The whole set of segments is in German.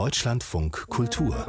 Deutschlandfunk Kultur.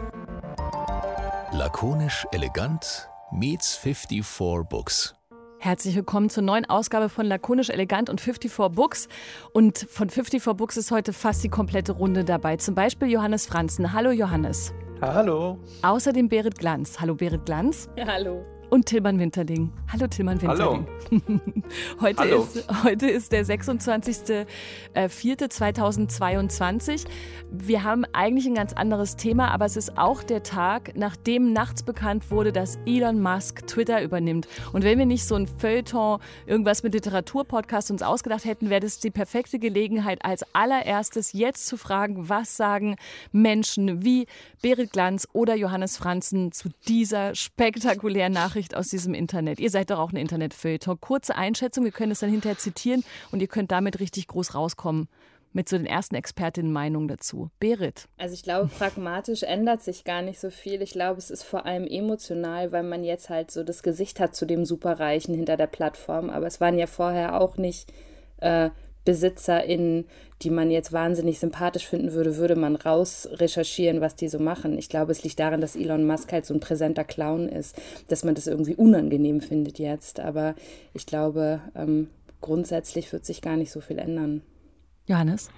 Lakonisch elegant meets 54 Books. Herzlich willkommen zur neuen Ausgabe von Lakonisch Elegant und 54 Books. Und von 54 Books ist heute fast die komplette Runde dabei. Zum Beispiel Johannes Franzen. Hallo Johannes. Hallo. Außerdem Berit Glanz. Hallo Berit Glanz. Hallo und Tilman Winterling. Hallo Tilman Winterling. Hallo. heute, Hallo. Ist, heute ist der 26.04.2022. Wir haben eigentlich ein ganz anderes Thema, aber es ist auch der Tag, nachdem nachts bekannt wurde, dass Elon Musk Twitter übernimmt. Und wenn wir nicht so ein Feuilleton, irgendwas mit Literaturpodcast uns ausgedacht hätten, wäre das die perfekte Gelegenheit, als allererstes jetzt zu fragen, was sagen Menschen wie Berit Glanz oder Johannes Franzen zu dieser spektakulären Nachricht Nachricht aus diesem Internet. Ihr seid doch auch ein Internetfeuilleton. Kurze Einschätzung, wir können es dann hinterher zitieren und ihr könnt damit richtig groß rauskommen mit so den ersten Expertinnen-Meinungen dazu. Berit. Also ich glaube, pragmatisch ändert sich gar nicht so viel. Ich glaube, es ist vor allem emotional, weil man jetzt halt so das Gesicht hat zu dem Superreichen hinter der Plattform. Aber es waren ja vorher auch nicht äh, BesitzerInnen, die man jetzt wahnsinnig sympathisch finden würde, würde man raus recherchieren, was die so machen. Ich glaube, es liegt daran, dass Elon Musk halt so ein präsenter Clown ist, dass man das irgendwie unangenehm findet jetzt. Aber ich glaube, ähm, grundsätzlich wird sich gar nicht so viel ändern. Johannes?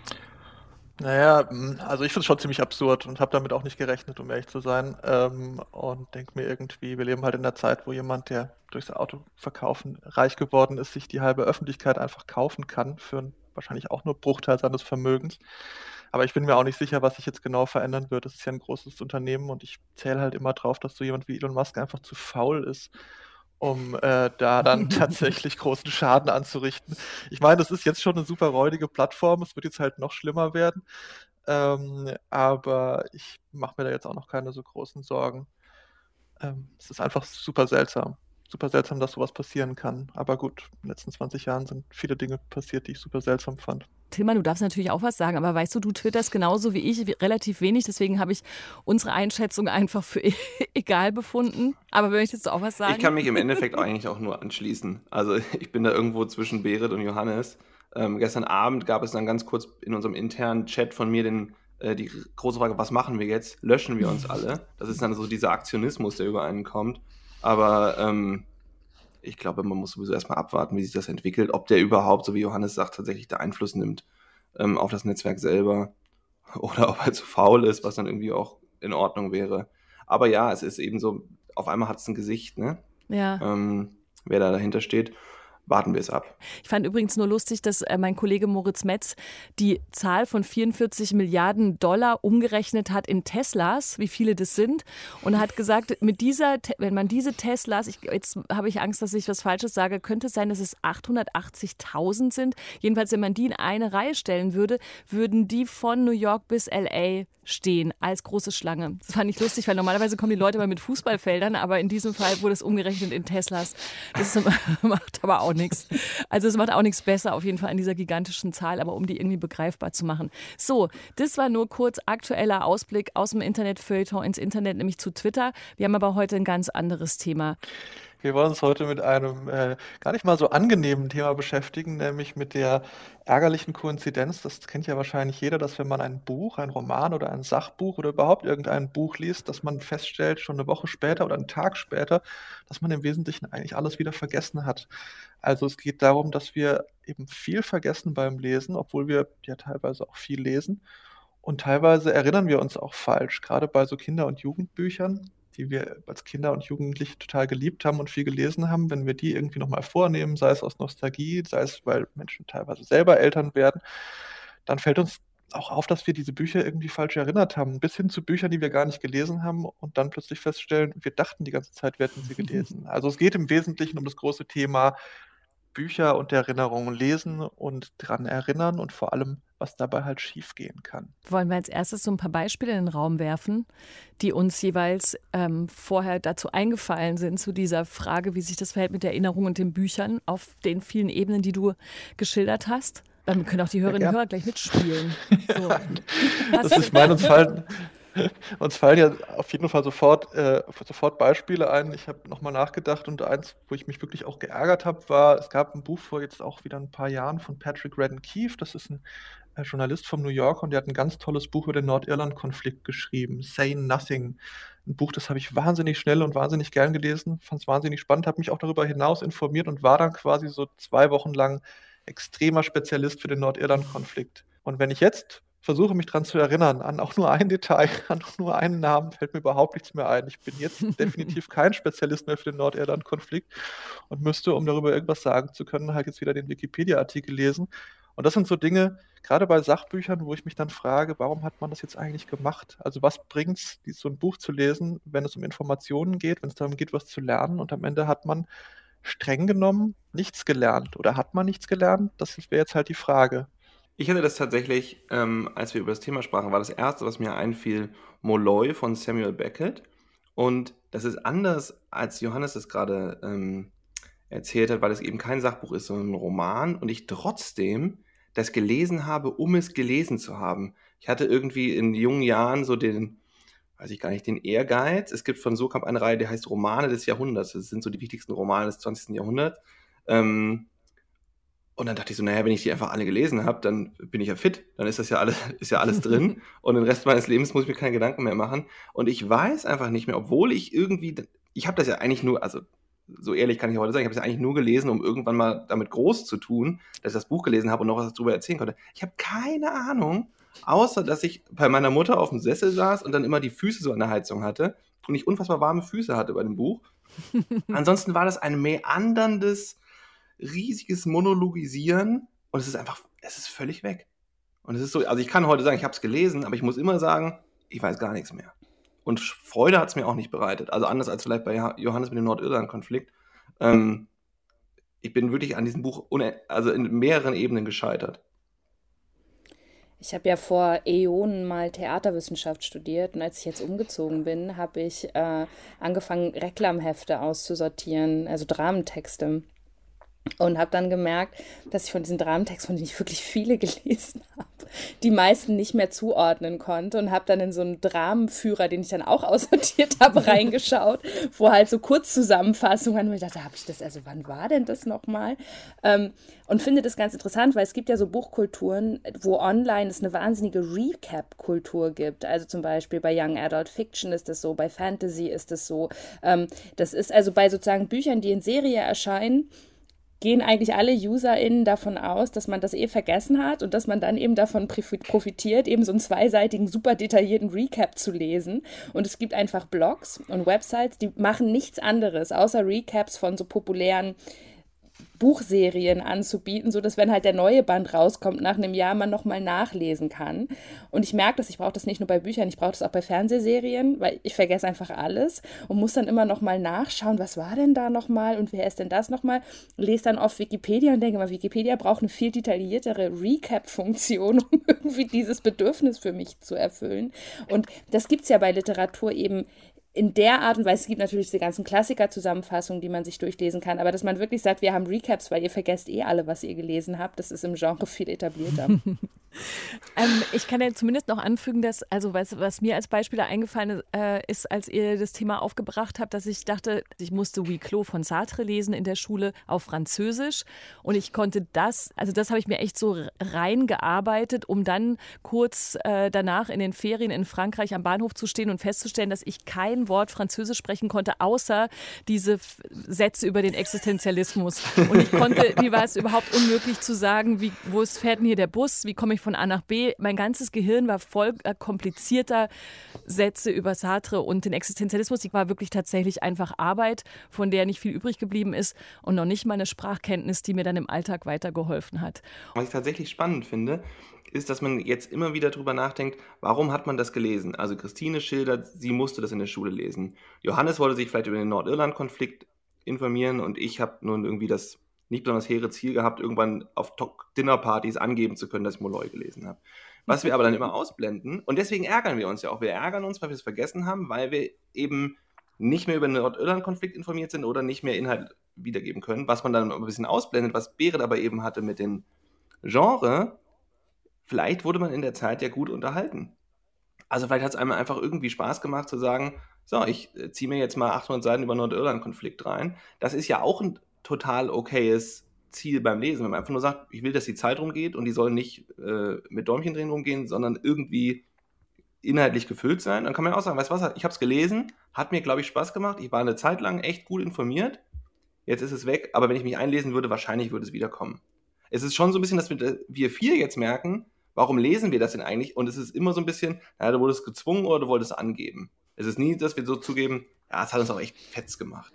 Naja, also ich finde es schon ziemlich absurd und habe damit auch nicht gerechnet, um ehrlich zu sein. Ähm, und denke mir irgendwie, wir leben halt in einer Zeit, wo jemand, der durchs Autoverkaufen reich geworden ist, sich die halbe Öffentlichkeit einfach kaufen kann für einen wahrscheinlich auch nur Bruchteil seines Vermögens. Aber ich bin mir auch nicht sicher, was sich jetzt genau verändern wird. Das ist ja ein großes Unternehmen und ich zähle halt immer drauf, dass so jemand wie Elon Musk einfach zu faul ist, um äh, da dann tatsächlich großen Schaden anzurichten. Ich meine, das ist jetzt schon eine super räudige Plattform. Es wird jetzt halt noch schlimmer werden. Ähm, aber ich mache mir da jetzt auch noch keine so großen Sorgen. Ähm, es ist einfach super seltsam super seltsam, dass sowas passieren kann. Aber gut, in den letzten 20 Jahren sind viele Dinge passiert, die ich super seltsam fand. Tilman, du darfst natürlich auch was sagen, aber weißt du, du twitterst genauso wie ich relativ wenig, deswegen habe ich unsere Einschätzung einfach für egal befunden. Aber möchtest du auch was sagen? Ich kann mich im Endeffekt eigentlich auch nur anschließen. Also ich bin da irgendwo zwischen Berit und Johannes. Ähm, gestern Abend gab es dann ganz kurz in unserem internen Chat von mir den, äh, die große Frage, was machen wir jetzt? Löschen wir uns alle? Das ist dann so dieser Aktionismus, der über einen kommt. Aber ähm, ich glaube, man muss sowieso erstmal abwarten, wie sich das entwickelt, ob der überhaupt, so wie Johannes sagt, tatsächlich da Einfluss nimmt ähm, auf das Netzwerk selber oder ob er zu faul ist, was dann irgendwie auch in Ordnung wäre. Aber ja, es ist eben so, auf einmal hat es ein Gesicht, ne? Ja. Ähm, wer da dahinter steht warten wir es ab. Ich fand übrigens nur lustig, dass äh, mein Kollege Moritz Metz die Zahl von 44 Milliarden Dollar umgerechnet hat in Teslas, wie viele das sind, und hat gesagt, mit dieser, wenn man diese Teslas, ich, jetzt habe ich Angst, dass ich was Falsches sage, könnte es sein, dass es 880.000 sind. Jedenfalls, wenn man die in eine Reihe stellen würde, würden die von New York bis LA stehen als große Schlange. Das fand ich lustig, weil normalerweise kommen die Leute mal mit Fußballfeldern, aber in diesem Fall wurde es umgerechnet in Teslas. Das macht aber auch nichts. Also es macht auch nichts besser auf jeden Fall an dieser gigantischen Zahl, aber um die irgendwie begreifbar zu machen. So, das war nur kurz aktueller Ausblick aus dem Internetfeuilleton ins Internet, nämlich zu Twitter. Wir haben aber heute ein ganz anderes Thema. Wir wollen uns heute mit einem äh, gar nicht mal so angenehmen Thema beschäftigen, nämlich mit der ärgerlichen Koinzidenz. Das kennt ja wahrscheinlich jeder, dass wenn man ein Buch, ein Roman oder ein Sachbuch oder überhaupt irgendein Buch liest, dass man feststellt, schon eine Woche später oder einen Tag später, dass man im Wesentlichen eigentlich alles wieder vergessen hat. Also es geht darum, dass wir eben viel vergessen beim Lesen, obwohl wir ja teilweise auch viel lesen. Und teilweise erinnern wir uns auch falsch, gerade bei so Kinder- und Jugendbüchern die wir als Kinder und Jugendliche total geliebt haben und viel gelesen haben, wenn wir die irgendwie nochmal vornehmen, sei es aus Nostalgie, sei es, weil Menschen teilweise selber Eltern werden, dann fällt uns auch auf, dass wir diese Bücher irgendwie falsch erinnert haben, bis hin zu Büchern, die wir gar nicht gelesen haben und dann plötzlich feststellen, wir dachten die ganze Zeit, wir hätten sie gelesen. Also es geht im Wesentlichen um das große Thema Bücher und Erinnerungen lesen und dran erinnern und vor allem, was dabei halt schiefgehen kann. Wollen wir als erstes so ein paar Beispiele in den Raum werfen, die uns jeweils ähm, vorher dazu eingefallen sind, zu dieser Frage, wie sich das verhält mit der Erinnerung und den Büchern auf den vielen Ebenen, die du geschildert hast? Dann können auch die Hörerinnen und Hörer gleich mitspielen. So. das ist, ich meine, uns fallen, Uns fallen ja auf jeden Fall sofort, äh, sofort Beispiele ein. Ich habe nochmal nachgedacht und eins, wo ich mich wirklich auch geärgert habe, war, es gab ein Buch vor jetzt auch wieder ein paar Jahren von Patrick Redden Keefe. Das ist ein äh, Journalist vom New Yorker und der hat ein ganz tolles Buch über den Nordirland-Konflikt geschrieben, Say Nothing. Ein Buch, das habe ich wahnsinnig schnell und wahnsinnig gern gelesen, fand es wahnsinnig spannend, habe mich auch darüber hinaus informiert und war dann quasi so zwei Wochen lang extremer Spezialist für den Nordirland-Konflikt. Und wenn ich jetzt versuche, mich daran zu erinnern, an auch nur ein Detail, an auch nur einen Namen, fällt mir überhaupt nichts mehr ein. Ich bin jetzt definitiv kein Spezialist mehr für den Nordirland-Konflikt und müsste, um darüber irgendwas sagen zu können, halt jetzt wieder den Wikipedia-Artikel lesen. Und das sind so Dinge, gerade bei Sachbüchern, wo ich mich dann frage, warum hat man das jetzt eigentlich gemacht? Also was bringt es, so ein Buch zu lesen, wenn es um Informationen geht, wenn es darum geht, was zu lernen und am Ende hat man streng genommen nichts gelernt oder hat man nichts gelernt? Das wäre jetzt halt die Frage. Ich hatte das tatsächlich, ähm, als wir über das Thema sprachen, war das erste, was mir einfiel, Molloy von Samuel Beckett. Und das ist anders, als Johannes es gerade ähm, erzählt hat, weil es eben kein Sachbuch ist, sondern ein Roman und ich trotzdem das gelesen habe, um es gelesen zu haben. Ich hatte irgendwie in jungen Jahren so den, weiß ich gar nicht, den Ehrgeiz. Es gibt von Sokamp eine Reihe, die heißt Romane des Jahrhunderts. Das sind so die wichtigsten Romane des 20. Jahrhunderts. Ähm, und dann dachte ich so, naja, wenn ich die einfach alle gelesen habe, dann bin ich ja fit, dann ist das ja alles, ist ja alles drin. und den Rest meines Lebens muss ich mir keine Gedanken mehr machen. Und ich weiß einfach nicht mehr, obwohl ich irgendwie, ich habe das ja eigentlich nur, also so ehrlich kann ich heute sagen, ich habe es ja eigentlich nur gelesen, um irgendwann mal damit groß zu tun, dass ich das Buch gelesen habe und noch was darüber erzählen konnte. Ich habe keine Ahnung, außer dass ich bei meiner Mutter auf dem Sessel saß und dann immer die Füße so an der Heizung hatte und ich unfassbar warme Füße hatte bei dem Buch. Ansonsten war das ein meanderndes, riesiges Monologisieren und es ist einfach, es ist völlig weg. Und es ist so, also ich kann heute sagen, ich habe es gelesen, aber ich muss immer sagen, ich weiß gar nichts mehr. Und Freude hat es mir auch nicht bereitet. Also anders als vielleicht bei Johannes mit dem Nordirland-Konflikt. Ähm, ich bin wirklich an diesem Buch also in mehreren Ebenen gescheitert. Ich habe ja vor Äonen mal Theaterwissenschaft studiert und als ich jetzt umgezogen bin, habe ich äh, angefangen, Reklamhefte auszusortieren, also Dramentexte. Und habe dann gemerkt, dass ich von diesen Dramentexten, von denen ich wirklich viele gelesen habe, die meisten nicht mehr zuordnen konnte und habe dann in so einen Dramenführer, den ich dann auch aussortiert habe, reingeschaut, wo halt so Kurzzusammenfassungen waren. Und ich dachte, habe ich das, also wann war denn das nochmal? Ähm, und finde das ganz interessant, weil es gibt ja so Buchkulturen, wo online es eine wahnsinnige Recap-Kultur gibt. Also zum Beispiel bei Young Adult Fiction ist das so, bei Fantasy ist das so. Ähm, das ist also bei sozusagen Büchern, die in Serie erscheinen, gehen eigentlich alle UserInnen davon aus, dass man das eh vergessen hat und dass man dann eben davon profitiert, eben so einen zweiseitigen, super detaillierten Recap zu lesen. Und es gibt einfach Blogs und Websites, die machen nichts anderes, außer Recaps von so populären Buchserien anzubieten, so dass wenn halt der neue Band rauskommt nach einem Jahr, man nochmal nachlesen kann. Und ich merke das, ich brauche das nicht nur bei Büchern, ich brauche das auch bei Fernsehserien, weil ich vergesse einfach alles und muss dann immer nochmal nachschauen, was war denn da nochmal und wer ist denn das nochmal? Lese dann auf Wikipedia und denke mal, Wikipedia braucht eine viel detailliertere Recap-Funktion, um irgendwie dieses Bedürfnis für mich zu erfüllen. Und das gibt es ja bei Literatur eben in der Art und Weise, es gibt natürlich diese ganzen Klassiker-Zusammenfassungen, die man sich durchlesen kann, aber dass man wirklich sagt, wir haben Recaps, weil ihr vergesst eh alle, was ihr gelesen habt, das ist im Genre viel etablierter. ähm, ich kann ja zumindest noch anfügen, dass, also was, was mir als Beispiel da eingefallen äh, ist, als ihr das Thema aufgebracht habt, dass ich dachte, ich musste Clos von Sartre lesen in der Schule auf Französisch und ich konnte das, also das habe ich mir echt so reingearbeitet, um dann kurz äh, danach in den Ferien in Frankreich am Bahnhof zu stehen und festzustellen, dass ich kein Wort Französisch sprechen konnte, außer diese Sätze über den Existenzialismus. Und ich konnte, mir war es überhaupt unmöglich zu sagen, wie, wo ist, fährt denn hier der Bus, wie komme ich von A nach B. Mein ganzes Gehirn war voll äh, komplizierter Sätze über Sartre und den Existenzialismus. Ich war wirklich tatsächlich einfach Arbeit, von der nicht viel übrig geblieben ist und noch nicht mal eine Sprachkenntnis, die mir dann im Alltag weitergeholfen hat. Was ich tatsächlich spannend finde, ist, dass man jetzt immer wieder darüber nachdenkt, warum hat man das gelesen? Also Christine schildert, sie musste das in der Schule lesen. Johannes wollte sich vielleicht über den Nordirland-Konflikt informieren und ich habe nun irgendwie das nicht besonders hehre Ziel gehabt, irgendwann auf Dinnerpartys angeben zu können, dass ich Molloy gelesen habe. Was wir aber dann immer ausblenden, und deswegen ärgern wir uns ja auch. Wir ärgern uns, weil wir es vergessen haben, weil wir eben nicht mehr über den Nordirland-Konflikt informiert sind oder nicht mehr Inhalt wiedergeben können, was man dann ein bisschen ausblendet, was Berit aber eben hatte mit dem Genre. Vielleicht wurde man in der Zeit ja gut unterhalten. Also vielleicht hat es einem einfach irgendwie Spaß gemacht zu sagen, so, ich äh, ziehe mir jetzt mal 800 Seiten über Nordirland-Konflikt rein. Das ist ja auch ein total okayes Ziel beim Lesen. Wenn man einfach nur sagt, ich will, dass die Zeit rumgeht und die soll nicht äh, mit Däumchen drehen rumgehen, sondern irgendwie inhaltlich gefüllt sein, dann kann man auch sagen, weißt du was, ich habe es gelesen, hat mir, glaube ich, Spaß gemacht, ich war eine Zeit lang echt gut informiert, jetzt ist es weg, aber wenn ich mich einlesen würde, wahrscheinlich würde es wiederkommen. Es ist schon so ein bisschen, dass wir, wir vier jetzt merken, warum lesen wir das denn eigentlich? Und es ist immer so ein bisschen, naja, du wurdest gezwungen oder du wolltest angeben. Es ist nie, dass wir so zugeben, ja, es hat uns auch echt fetz gemacht.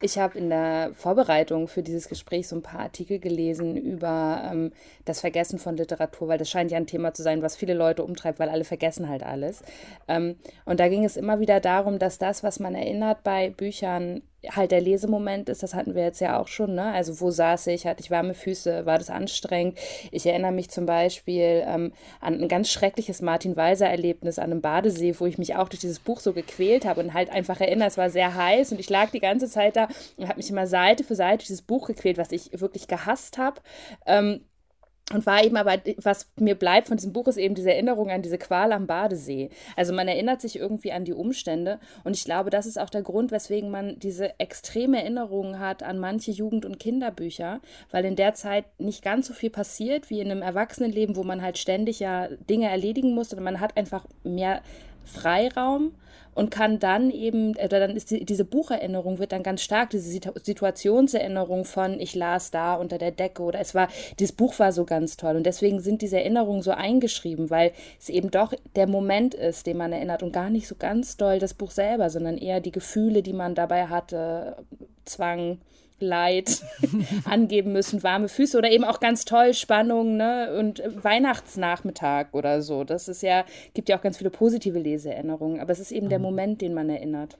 Ich habe in der Vorbereitung für dieses Gespräch so ein paar Artikel gelesen über ähm, das Vergessen von Literatur, weil das scheint ja ein Thema zu sein, was viele Leute umtreibt, weil alle vergessen halt alles. Ähm, und da ging es immer wieder darum, dass das, was man erinnert bei Büchern, halt der Lesemoment ist, das hatten wir jetzt ja auch schon, ne? Also wo saß ich, hatte ich warme Füße, war das anstrengend? Ich erinnere mich zum Beispiel ähm, an ein ganz schreckliches Martin Walser-Erlebnis an einem Badesee, wo ich mich auch durch dieses Buch so gequält habe und halt einfach erinnere, es war sehr heiß und ich lag die ganze Zeit da und habe mich immer Seite für Seite durch dieses Buch gequält, was ich wirklich gehasst habe. Ähm, und war eben aber, was mir bleibt von diesem Buch, ist eben diese Erinnerung an diese Qual am Badesee. Also man erinnert sich irgendwie an die Umstände. Und ich glaube, das ist auch der Grund, weswegen man diese extreme Erinnerungen hat an manche Jugend- und Kinderbücher, weil in der Zeit nicht ganz so viel passiert wie in einem Erwachsenenleben, wo man halt ständig ja Dinge erledigen muss und man hat einfach mehr Freiraum und kann dann eben, oder dann ist die, diese Bucherinnerung wird dann ganz stark, diese Situationserinnerung von ich las da unter der Decke oder es war, dieses Buch war so ganz toll. Und deswegen sind diese Erinnerungen so eingeschrieben, weil es eben doch der Moment ist, den man erinnert und gar nicht so ganz doll das Buch selber, sondern eher die Gefühle, die man dabei hatte, Zwang, Leid angeben müssen, warme Füße oder eben auch ganz toll Spannung ne? und Weihnachtsnachmittag oder so. Das ist ja, gibt ja auch ganz viele positive Leseerinnerungen, aber es ist eben der mhm. Moment, den man erinnert.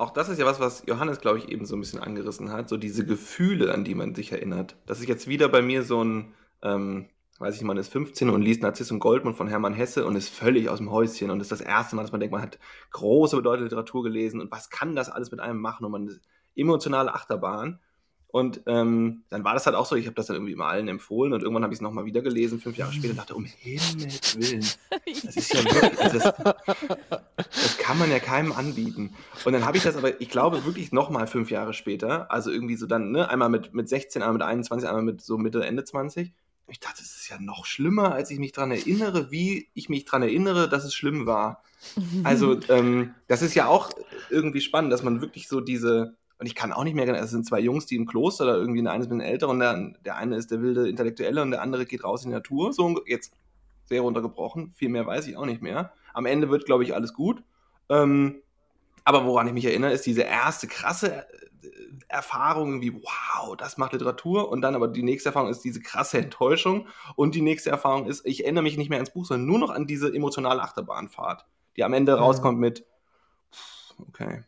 Auch das ist ja was, was Johannes, glaube ich, eben so ein bisschen angerissen hat, so diese Gefühle, an die man sich erinnert. Das ist jetzt wieder bei mir so ein, ähm, weiß ich, man ist 15 und liest Narziss und Goldmund von Hermann Hesse und ist völlig aus dem Häuschen und ist das erste Mal, dass man denkt, man hat große bedeutende Literatur gelesen und was kann das alles mit einem machen und man ist emotionale Achterbahn. Und ähm, dann war das halt auch so, ich habe das dann irgendwie immer allen empfohlen und irgendwann habe ich es nochmal wieder gelesen, fünf Jahre später, und dachte, um Himmels Willen, das ist ja wirklich, das, das kann man ja keinem anbieten. Und dann habe ich das aber, ich glaube, wirklich nochmal fünf Jahre später, also irgendwie so dann, ne, einmal mit, mit 16, einmal mit 21, einmal mit so Mitte, Ende 20. Ich dachte, das ist ja noch schlimmer, als ich mich daran erinnere, wie ich mich daran erinnere, dass es schlimm war. Also, ähm, das ist ja auch irgendwie spannend, dass man wirklich so diese, und ich kann auch nicht mehr, es sind zwei Jungs, die im Kloster, da irgendwie der eine ist ein bisschen älter und der, der eine ist der wilde Intellektuelle und der andere geht raus in die Natur. So jetzt sehr runtergebrochen, viel mehr weiß ich auch nicht mehr. Am Ende wird, glaube ich, alles gut. Ähm, aber woran ich mich erinnere, ist diese erste krasse äh, Erfahrung, wie wow, das macht Literatur. Und dann aber die nächste Erfahrung ist diese krasse Enttäuschung. Und die nächste Erfahrung ist, ich erinnere mich nicht mehr ans Buch, sondern nur noch an diese emotionale Achterbahnfahrt, die am Ende rauskommt mit, okay.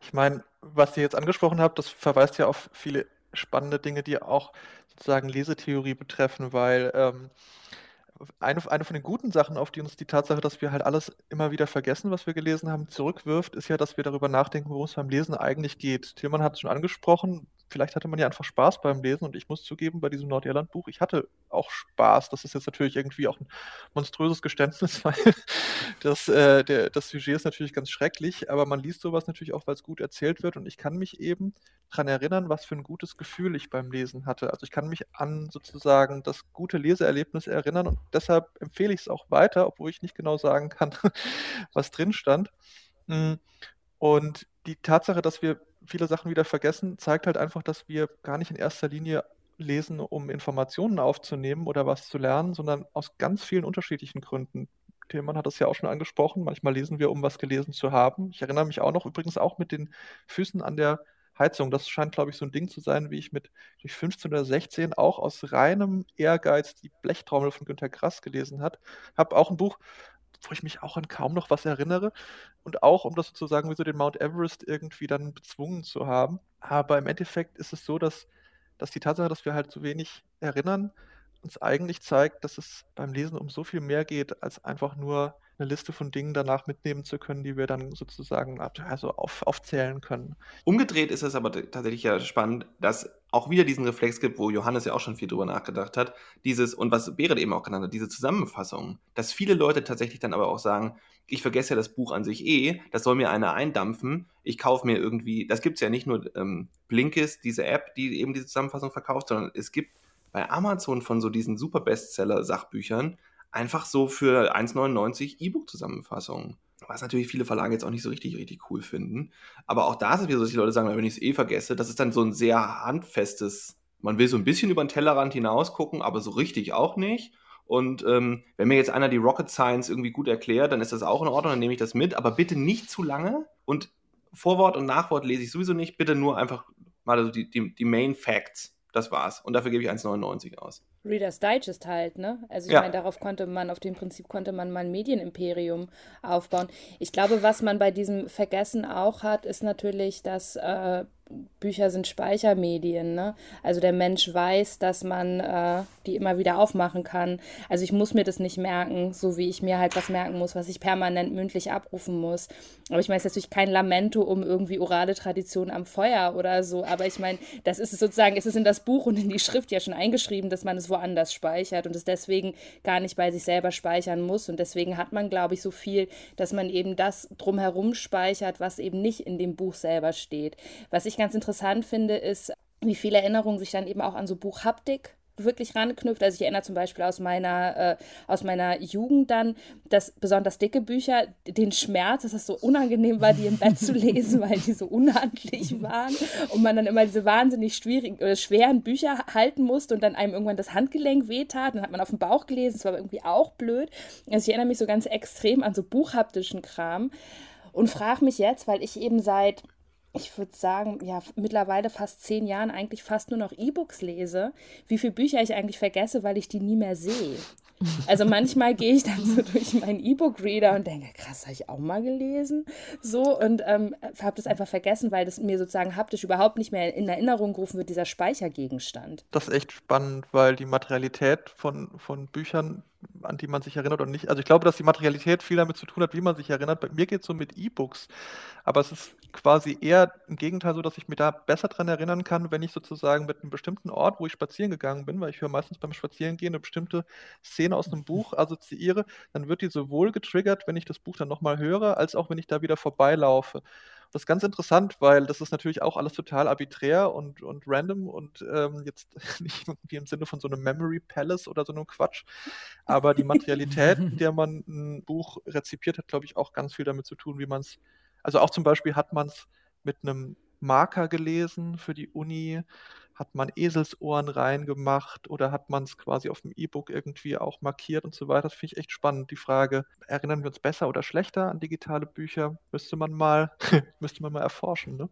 Ich meine, was ihr jetzt angesprochen habt, das verweist ja auf viele spannende Dinge, die auch sozusagen Lesetheorie betreffen, weil ähm, eine, eine von den guten Sachen, auf die uns die Tatsache, dass wir halt alles immer wieder vergessen, was wir gelesen haben, zurückwirft, ist ja, dass wir darüber nachdenken, worum es beim Lesen eigentlich geht. Tillmann hat es schon angesprochen, vielleicht hatte man ja einfach Spaß beim Lesen und ich muss zugeben, bei diesem Nordirland-Buch, ich hatte auch Spaß. Das ist jetzt natürlich irgendwie auch ein monströses Geständnis, weil das, äh, der, das Sujet ist natürlich ganz schrecklich, aber man liest sowas natürlich auch, weil es gut erzählt wird und ich kann mich eben daran erinnern, was für ein gutes Gefühl ich beim Lesen hatte. Also ich kann mich an sozusagen das gute Leseerlebnis erinnern und deshalb empfehle ich es auch weiter, obwohl ich nicht genau sagen kann, was drin stand. Hm, und die Tatsache, dass wir viele Sachen wieder vergessen, zeigt halt einfach, dass wir gar nicht in erster Linie lesen, um Informationen aufzunehmen oder was zu lernen, sondern aus ganz vielen unterschiedlichen Gründen. Tillmann hat das ja auch schon angesprochen. Manchmal lesen wir, um was gelesen zu haben. Ich erinnere mich auch noch übrigens auch mit den Füßen an der Heizung. Das scheint, glaube ich, so ein Ding zu sein, wie ich mit 15 oder 16 auch aus reinem Ehrgeiz die Blechtrommel von Günter Grass gelesen habe. Habe auch ein Buch wo ich mich auch an kaum noch was erinnere. Und auch, um das sozusagen wie so den Mount Everest irgendwie dann bezwungen zu haben. Aber im Endeffekt ist es so, dass, dass die Tatsache, dass wir halt so wenig erinnern, uns eigentlich zeigt, dass es beim Lesen um so viel mehr geht, als einfach nur eine Liste von Dingen danach mitnehmen zu können, die wir dann sozusagen also auf, aufzählen können. Umgedreht ist es aber tatsächlich ja spannend, dass auch wieder diesen Reflex gibt, wo Johannes ja auch schon viel drüber nachgedacht hat, dieses, und was Berit eben auch genannt hat, diese Zusammenfassung, dass viele Leute tatsächlich dann aber auch sagen, ich vergesse ja das Buch an sich eh, das soll mir einer eindampfen, ich kaufe mir irgendwie, das gibt es ja nicht nur ähm, Blinkist, diese App, die eben diese Zusammenfassung verkauft, sondern es gibt bei Amazon von so diesen super Bestseller-Sachbüchern einfach so für 1,99 E-Book-Zusammenfassungen. Was natürlich viele Verlage jetzt auch nicht so richtig, richtig cool finden. Aber auch da ist es wieder so, dass die Leute sagen, wenn ich es eh vergesse, das ist dann so ein sehr handfestes, man will so ein bisschen über den Tellerrand hinaus gucken, aber so richtig auch nicht. Und ähm, wenn mir jetzt einer die Rocket Science irgendwie gut erklärt, dann ist das auch in Ordnung, dann nehme ich das mit, aber bitte nicht zu lange. Und Vorwort und Nachwort lese ich sowieso nicht, bitte nur einfach mal so die, die, die Main Facts. Das war's. Und dafür gebe ich 1,99 aus. Reader's Digest halt, ne? Also ich ja. meine, darauf konnte man, auf dem Prinzip konnte man mal ein Medienimperium aufbauen. Ich glaube, was man bei diesem Vergessen auch hat, ist natürlich, dass äh, Bücher sind Speichermedien. Ne? Also der Mensch weiß, dass man äh, die immer wieder aufmachen kann. Also ich muss mir das nicht merken, so wie ich mir halt was merken muss, was ich permanent mündlich abrufen muss. Aber ich meine, es ist natürlich kein Lamento um irgendwie orale Tradition am Feuer oder so. Aber ich meine, das ist es sozusagen, es ist in das Buch und in die Schrift ja schon eingeschrieben, dass man es woanders speichert und es deswegen gar nicht bei sich selber speichern muss. Und deswegen hat man, glaube ich, so viel, dass man eben das drumherum speichert, was eben nicht in dem Buch selber steht. Was ich ganz interessant finde, ist, wie viele Erinnerungen sich dann eben auch an so Buchhaptik wirklich ranknüpft. Also ich erinnere zum Beispiel aus meiner, äh, aus meiner Jugend dann, dass besonders dicke Bücher, den Schmerz, dass es so unangenehm war, die im Bett zu lesen, weil die so unhandlich waren und man dann immer diese wahnsinnig schwierigen, äh, schweren Bücher halten musste und dann einem irgendwann das Handgelenk wehtat. Dann hat man auf dem Bauch gelesen, das war irgendwie auch blöd. Also ich erinnere mich so ganz extrem an so buchhaptischen Kram und frage mich jetzt, weil ich eben seit ich würde sagen, ja, mittlerweile fast zehn Jahren eigentlich fast nur noch E-Books lese, wie viele Bücher ich eigentlich vergesse, weil ich die nie mehr sehe. Also manchmal gehe ich dann so durch meinen E-Book-Reader und denke, krass, habe ich auch mal gelesen. So und ähm, habe das einfach vergessen, weil das mir sozusagen haptisch überhaupt nicht mehr in Erinnerung gerufen wird, dieser Speichergegenstand. Das ist echt spannend, weil die Materialität von, von Büchern an die man sich erinnert und nicht. Also ich glaube, dass die Materialität viel damit zu tun hat, wie man sich erinnert. Bei mir geht es so mit E-Books, aber es ist quasi eher im Gegenteil so, dass ich mir da besser dran erinnern kann, wenn ich sozusagen mit einem bestimmten Ort, wo ich spazieren gegangen bin, weil ich höre meistens beim Spazierengehen eine bestimmte Szene aus einem Buch assoziiere, dann wird die sowohl getriggert, wenn ich das Buch dann nochmal höre, als auch wenn ich da wieder vorbeilaufe. Das ist ganz interessant, weil das ist natürlich auch alles total arbiträr und, und random und ähm, jetzt nicht irgendwie im Sinne von so einem Memory Palace oder so einem Quatsch. Aber die Materialität, in der man ein Buch rezipiert, hat, glaube ich, auch ganz viel damit zu tun, wie man es, also auch zum Beispiel hat man es mit einem Marker gelesen für die Uni hat man Eselsohren reingemacht oder hat man es quasi auf dem E-Book irgendwie auch markiert und so weiter. Das finde ich echt spannend. Die Frage, erinnern wir uns besser oder schlechter an digitale Bücher, müsste man mal, müsste man mal erforschen. Ne?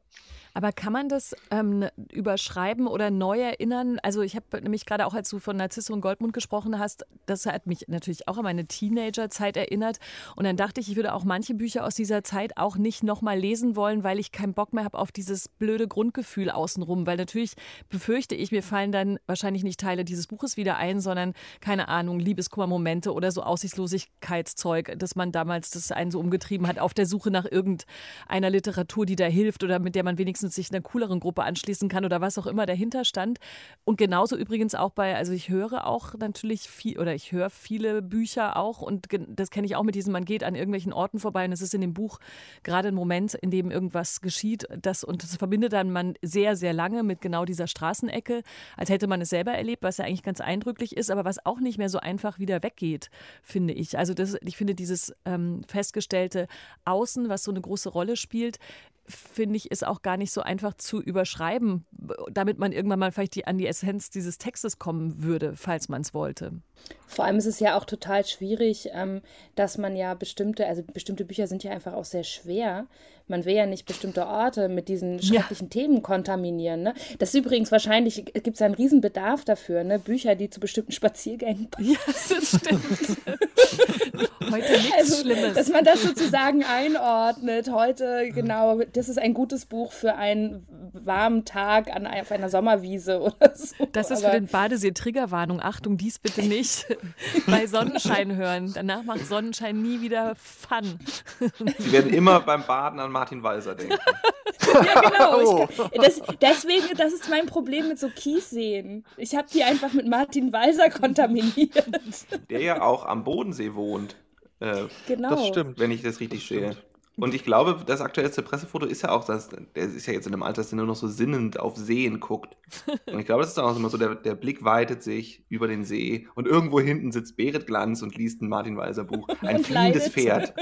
Aber kann man das ähm, überschreiben oder neu erinnern? Also ich habe nämlich gerade auch, als du von Narzisso und Goldmund gesprochen hast, das hat mich natürlich auch an meine Teenagerzeit erinnert. Und dann dachte ich, ich würde auch manche Bücher aus dieser Zeit auch nicht nochmal lesen wollen, weil ich keinen Bock mehr habe auf dieses blöde Grundgefühl außenrum. Weil natürlich befürchte ich, mir fallen dann wahrscheinlich nicht Teile dieses Buches wieder ein, sondern keine Ahnung, Liebeskummermomente oder so Aussichtslosigkeitszeug, dass man damals das einen so umgetrieben hat auf der Suche nach irgendeiner Literatur, die da hilft oder mit der man wenigstens sich einer cooleren Gruppe anschließen kann oder was auch immer dahinter stand. Und genauso übrigens auch bei, also ich höre auch natürlich viel oder ich höre viele Bücher auch und das kenne ich auch mit diesem, man geht an irgendwelchen Orten vorbei und es ist in dem Buch gerade ein Moment, in dem irgendwas geschieht, das und das verbindet dann man sehr, sehr lange mit genau dieser Straße Straßenecke, als hätte man es selber erlebt, was ja eigentlich ganz eindrücklich ist, aber was auch nicht mehr so einfach wieder weggeht, finde ich. Also das, ich finde dieses ähm, festgestellte Außen, was so eine große Rolle spielt, finde ich, ist auch gar nicht so einfach zu überschreiben, damit man irgendwann mal vielleicht die, an die Essenz dieses Textes kommen würde, falls man es wollte. Vor allem ist es ja auch total schwierig, ähm, dass man ja bestimmte, also bestimmte Bücher sind ja einfach auch sehr schwer. Man will ja nicht bestimmte Orte mit diesen schrecklichen ja. Themen kontaminieren. Ne? Das ist übrigens wahrscheinlich, gibt es einen Riesenbedarf dafür, ne? Bücher, die zu bestimmten Spaziergängen passen. Ja, das stimmt. Heute nichts also, Schlimmes. Dass man das sozusagen einordnet. Heute, genau, das ist ein gutes Buch für einen warmen Tag an, auf einer Sommerwiese oder so. Das ist Aber für den Badesee Triggerwarnung. Achtung, dies bitte nicht bei Sonnenschein hören. Danach macht Sonnenschein nie wieder Fun. Sie werden immer beim Baden an Martin Walser denken. ja, genau. Oh. das, deswegen, das ist mein Problem mit so Kiesseen. Ich habe die einfach mit Martin Walser kontaminiert. Der ja auch am Bodensee wohnt. Äh, genau. Das stimmt. Wenn ich das richtig das sehe. Und ich glaube, das aktuellste Pressefoto ist ja auch, dass der ist ja jetzt in einem Alter, dass er nur noch so sinnend auf Seen guckt. Und ich glaube, das ist auch immer so, der, der Blick weitet sich über den See und irgendwo hinten sitzt Berit Glanz und liest ein Martin Walser Buch. Ein fliehendes Pferd.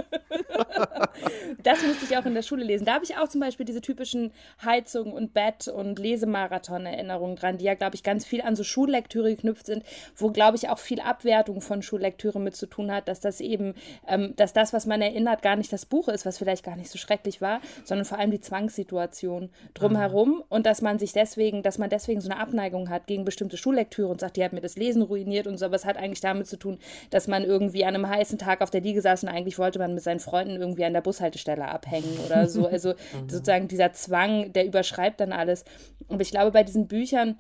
Das musste ich auch in der Schule lesen. Da habe ich auch zum Beispiel diese typischen Heizung und Bett und Lesemarathon-Erinnerungen dran, die ja, glaube ich, ganz viel an so Schullektüre geknüpft sind, wo, glaube ich, auch viel Abwertung von Schullektüre mit zu tun hat, dass das eben, ähm, dass das, was man erinnert, gar nicht das Buch ist, was vielleicht gar nicht so schrecklich war, sondern vor allem die Zwangssituation drumherum mhm. und dass man sich deswegen, dass man deswegen so eine Abneigung hat gegen bestimmte Schullektüre und sagt, die hat mir das Lesen ruiniert und so, aber es hat eigentlich damit zu tun, dass man irgendwie an einem heißen Tag auf der Liege saß und eigentlich wollte man mit seinen Freunden irgendwie an der Bushaltestelle abhängen oder so. Also mhm. sozusagen dieser Zwang, der überschreibt dann alles. Und ich glaube, bei diesen Büchern,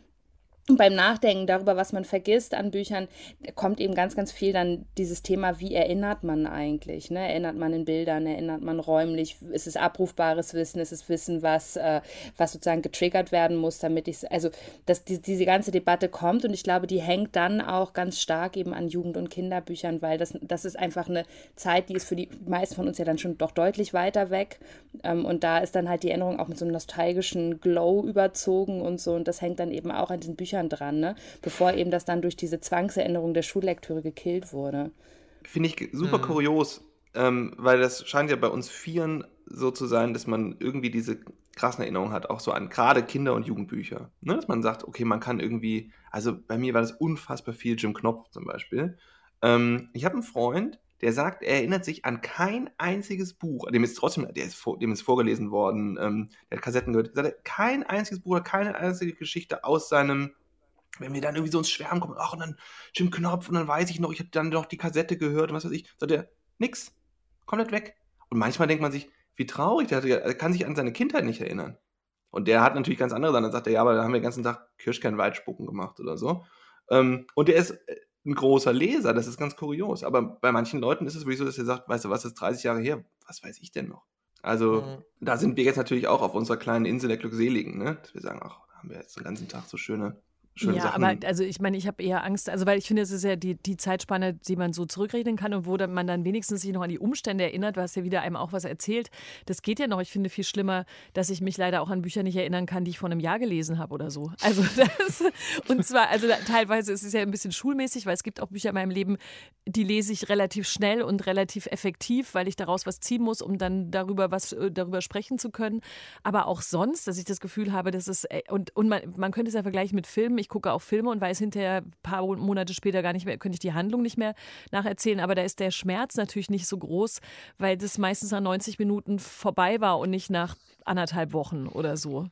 beim Nachdenken darüber, was man vergisst an Büchern, kommt eben ganz, ganz viel dann dieses Thema, wie erinnert man eigentlich? Ne? Erinnert man in Bildern, erinnert man räumlich? Ist es abrufbares Wissen? Ist es Wissen, was, äh, was sozusagen getriggert werden muss, damit ich, also dass die, diese ganze Debatte kommt und ich glaube, die hängt dann auch ganz stark eben an Jugend- und Kinderbüchern, weil das, das ist einfach eine Zeit, die ist für die meisten von uns ja dann schon doch deutlich weiter weg ähm, und da ist dann halt die Erinnerung auch mit so einem nostalgischen Glow überzogen und so und das hängt dann eben auch an diesen Büchern Büchern dran, ne? bevor eben das dann durch diese Zwangserinnerung der Schullektüre gekillt wurde. Finde ich super mhm. kurios, ähm, weil das scheint ja bei uns Vieren so zu sein, dass man irgendwie diese krassen Erinnerungen hat, auch so an gerade Kinder- und Jugendbücher. Ne? Dass man sagt, okay, man kann irgendwie, also bei mir war das unfassbar viel Jim Knopf zum Beispiel. Ähm, ich habe einen Freund, der sagt, er erinnert sich an kein einziges Buch, dem ist trotzdem, der ist, vor, dem ist vorgelesen worden, ähm, der hat Kassetten gehört, sagt, kein einziges Buch, keine einzige Geschichte aus seinem wenn wir dann irgendwie so ins Schwärmen kommen, ach, und dann Jim Knopf, und dann weiß ich noch, ich habe dann noch die Kassette gehört und was weiß ich, sagt er, nix, komplett weg. Und manchmal denkt man sich, wie traurig, der, der kann sich an seine Kindheit nicht erinnern. Und der hat natürlich ganz andere Sachen. Dann sagt er, ja, aber da haben wir den ganzen Tag Kirschkernwaldspucken gemacht oder so. Ähm, und der ist äh, ein großer Leser, das ist ganz kurios. Aber bei manchen Leuten ist es wirklich so, dass er sagt, weißt du was, ist 30 Jahre her, was weiß ich denn noch? Also, mhm. da sind wir jetzt natürlich auch auf unserer kleinen Insel der Glückseligen, ne? Dass wir sagen, ach, haben wir jetzt den ganzen Tag so schöne schöne ja, Sachen. aber also ich meine, ich habe eher Angst, also weil ich finde, es ist ja die, die Zeitspanne, die man so zurückrechnen kann und wo dann man dann wenigstens sich noch an die Umstände erinnert, was ja wieder einem auch was erzählt. Das geht ja noch. Ich finde viel schlimmer, dass ich mich leider auch an Bücher nicht erinnern kann, die ich vor einem Jahr gelesen habe oder so. Also das, und zwar, also teilweise ist es ja ein bisschen schulmäßig, weil es gibt auch Bücher in meinem Leben, die lese ich relativ schnell und relativ effektiv, weil ich daraus was ziehen muss, um dann darüber was äh, darüber sprechen zu können. Aber auch sonst, dass ich das Gefühl habe, dass es äh, und, und man, man könnte es ja vergleichen mit Filmen. Ich gucke auch Filme und weiß hinterher ein paar Monate später gar nicht mehr, könnte ich die Handlung nicht mehr nacherzählen. Aber da ist der Schmerz natürlich nicht so groß, weil das meistens nach 90 Minuten vorbei war und nicht nach anderthalb Wochen oder so.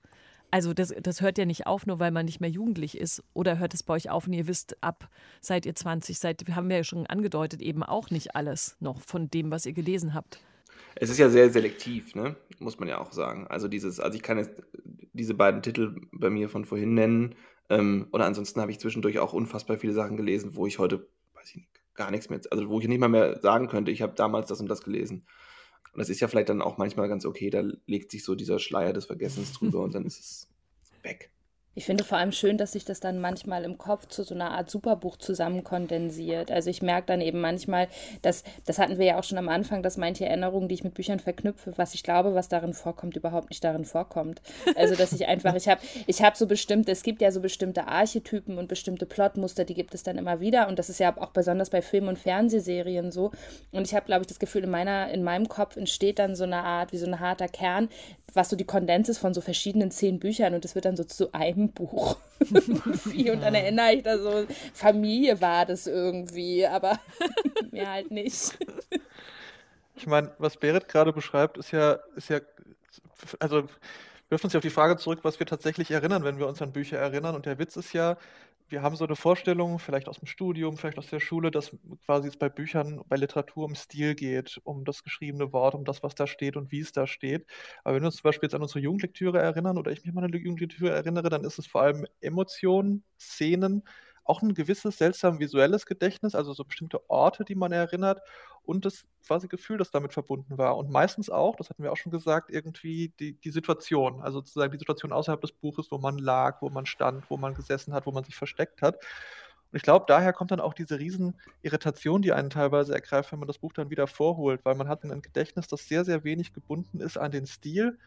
Also das, das hört ja nicht auf, nur weil man nicht mehr jugendlich ist. Oder hört es bei euch auf und ihr wisst, ab seid ihr 20, seid, haben wir ja schon angedeutet, eben auch nicht alles noch von dem, was ihr gelesen habt. Es ist ja sehr selektiv, ne? muss man ja auch sagen. Also dieses, also ich kann jetzt diese beiden Titel bei mir von vorhin nennen. Ähm, oder ansonsten habe ich zwischendurch auch unfassbar viele Sachen gelesen, wo ich heute, weiß ich nicht, gar nichts mehr, also wo ich nicht mal mehr sagen könnte, ich habe damals das und das gelesen. Und das ist ja vielleicht dann auch manchmal ganz okay, da legt sich so dieser Schleier des Vergessens drüber und dann ist es weg. Ich finde vor allem schön, dass sich das dann manchmal im Kopf zu so einer Art Superbuch zusammenkondensiert. Also ich merke dann eben manchmal, dass, das hatten wir ja auch schon am Anfang, dass manche Erinnerungen, die ich mit Büchern verknüpfe, was ich glaube, was darin vorkommt, überhaupt nicht darin vorkommt. Also dass ich einfach, ich habe ich hab so bestimmte, es gibt ja so bestimmte Archetypen und bestimmte Plotmuster, die gibt es dann immer wieder. Und das ist ja auch besonders bei Film- und Fernsehserien so. Und ich habe, glaube ich, das Gefühl, in, meiner, in meinem Kopf entsteht dann so eine Art, wie so ein harter Kern, was so die Kondens ist von so verschiedenen zehn Büchern und das wird dann so zu einem Buch. und dann erinnere ich da so, Familie war das irgendwie, aber mir halt nicht. Ich meine, was Berit gerade beschreibt, ist ja, ist ja, also wirft uns ja auf die Frage zurück, was wir tatsächlich erinnern, wenn wir uns an Bücher erinnern. Und der Witz ist ja, wir haben so eine Vorstellung, vielleicht aus dem Studium, vielleicht aus der Schule, dass quasi es bei Büchern, bei Literatur um Stil geht, um das geschriebene Wort, um das, was da steht und wie es da steht. Aber wenn wir uns zum Beispiel jetzt an unsere Jugendlektüre erinnern oder ich mich an meine Jugendlektüre erinnere, dann ist es vor allem Emotionen, Szenen, auch ein gewisses seltsam visuelles Gedächtnis, also so bestimmte Orte, die man erinnert und das quasi Gefühl, das damit verbunden war. Und meistens auch, das hatten wir auch schon gesagt, irgendwie die, die Situation, also sozusagen die Situation außerhalb des Buches, wo man lag, wo man stand, wo man gesessen hat, wo man sich versteckt hat. Und ich glaube, daher kommt dann auch diese riesen Irritation, die einen teilweise ergreift, wenn man das Buch dann wieder vorholt, weil man hat ein Gedächtnis, das sehr, sehr wenig gebunden ist an den Stil.